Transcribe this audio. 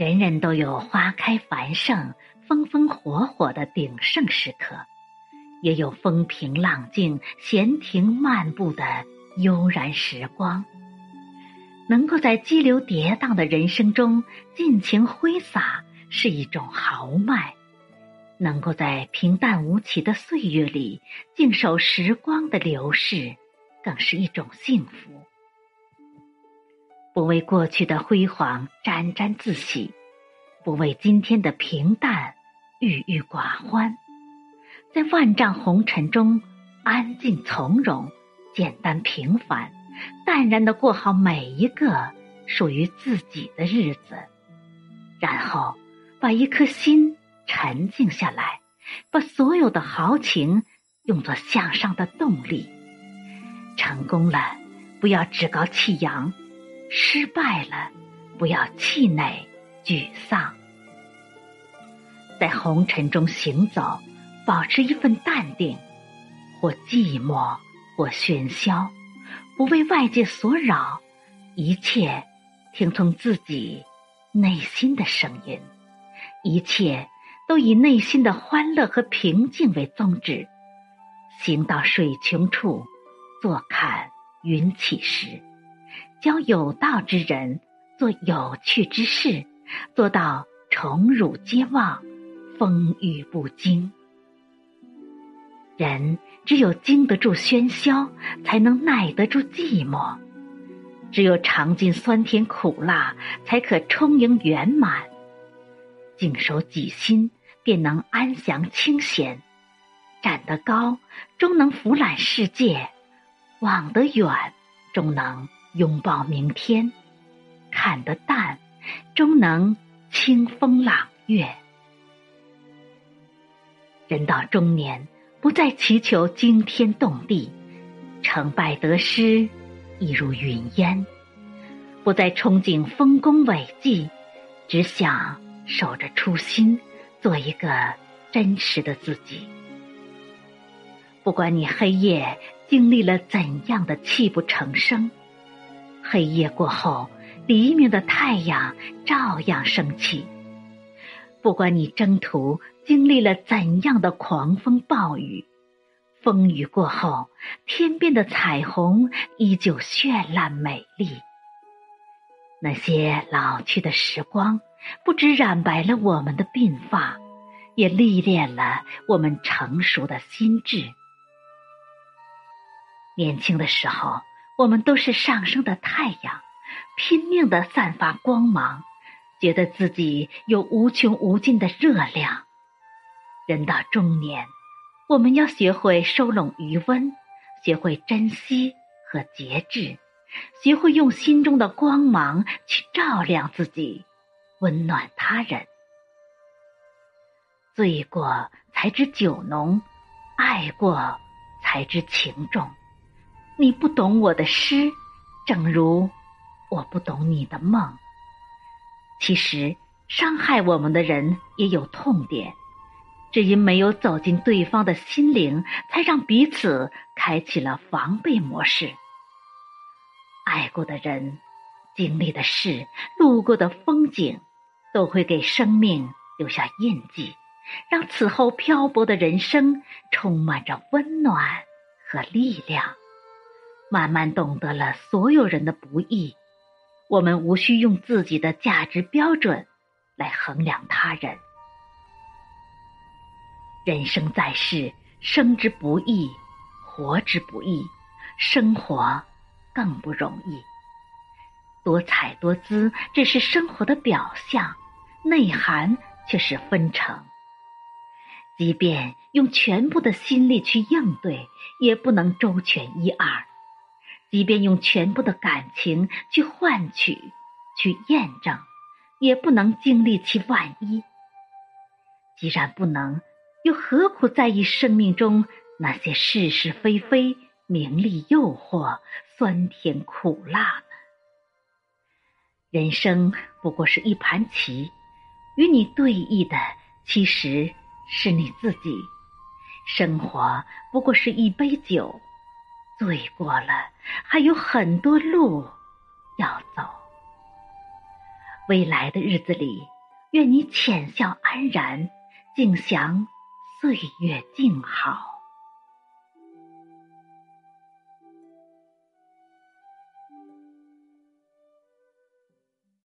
人人都有花开繁盛、风风火火的鼎盛时刻，也有风平浪静、闲庭漫步的悠然时光。能够在激流跌宕的人生中尽情挥洒，是一种豪迈；能够在平淡无奇的岁月里静守时光的流逝，更是一种幸福。不为过去的辉煌沾沾自喜，不为今天的平淡郁郁寡欢，在万丈红尘中安静从容、简单平凡、淡然的过好每一个属于自己的日子，然后把一颗心沉静下来，把所有的豪情用作向上的动力。成功了，不要趾高气扬。失败了，不要气馁、沮丧，在红尘中行走，保持一份淡定，或寂寞，或喧嚣，不为外界所扰，一切听从自己内心的声音，一切都以内心的欢乐和平静为宗旨。行到水穷处，坐看云起时。交有道之人，做有趣之事，做到宠辱皆忘，风雨不惊。人只有经得住喧嚣，才能耐得住寂寞；只有尝尽酸甜苦辣，才可充盈圆满。静守己心，便能安详清闲；站得高，终能俯览世界；望得远，终能。拥抱明天，看得淡，终能清风朗月。人到中年，不再祈求惊天动地，成败得失亦如云烟；不再憧憬丰功伟绩，只想守着初心，做一个真实的自己。不管你黑夜经历了怎样的泣不成声。黑夜过后，黎明的太阳照样升起。不管你征途经历了怎样的狂风暴雨，风雨过后，天边的彩虹依旧绚烂美丽。那些老去的时光，不止染白了我们的鬓发，也历练了我们成熟的心智。年轻的时候。我们都是上升的太阳，拼命的散发光芒，觉得自己有无穷无尽的热量。人到中年，我们要学会收拢余温，学会珍惜和节制，学会用心中的光芒去照亮自己，温暖他人。醉过才知酒浓，爱过才知情重。你不懂我的诗，正如我不懂你的梦。其实，伤害我们的人也有痛点，只因没有走进对方的心灵，才让彼此开启了防备模式。爱过的人、经历的事、路过的风景，都会给生命留下印记，让此后漂泊的人生充满着温暖和力量。慢慢懂得了所有人的不易，我们无需用自己的价值标准来衡量他人。人生在世，生之不易，活之不易，生活更不容易。多彩多姿只是生活的表象，内涵却是纷呈。即便用全部的心力去应对，也不能周全一二。即便用全部的感情去换取、去验证，也不能经历其万一。既然不能，又何苦在意生命中那些是是非非、名利诱惑、酸甜苦辣呢？人生不过是一盘棋，与你对弈的其实是你自己；生活不过是一杯酒。醉过了，还有很多路要走。未来的日子里，愿你浅笑安然，静享岁月静好。